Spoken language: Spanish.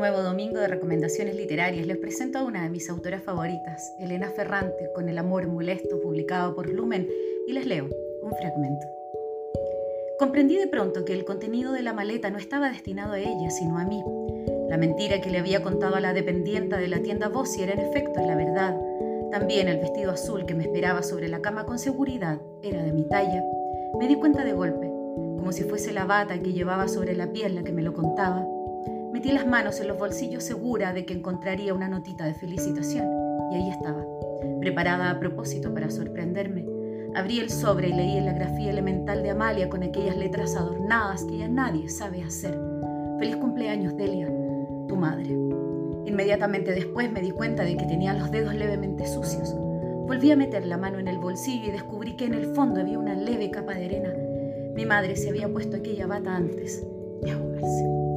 nuevo domingo de recomendaciones literarias les presento a una de mis autoras favoritas, Elena Ferrante, con El amor molesto, publicado por Lumen, y les leo un fragmento. Comprendí de pronto que el contenido de la maleta no estaba destinado a ella, sino a mí. La mentira que le había contado a la dependienta de la tienda Bossi era en efecto la verdad. También el vestido azul que me esperaba sobre la cama con seguridad era de mi talla. Me di cuenta de golpe, como si fuese la bata que llevaba sobre la piel la que me lo contaba. Metí las manos en los bolsillos segura de que encontraría una notita de felicitación, y ahí estaba, preparada a propósito para sorprenderme. Abrí el sobre y leí la grafía elemental de Amalia con aquellas letras adornadas que ya nadie sabe hacer. Feliz cumpleaños, Delia, tu madre. Inmediatamente después me di cuenta de que tenía los dedos levemente sucios. Volví a meter la mano en el bolsillo y descubrí que en el fondo había una leve capa de arena. Mi madre se había puesto aquella bata antes de ahogarse.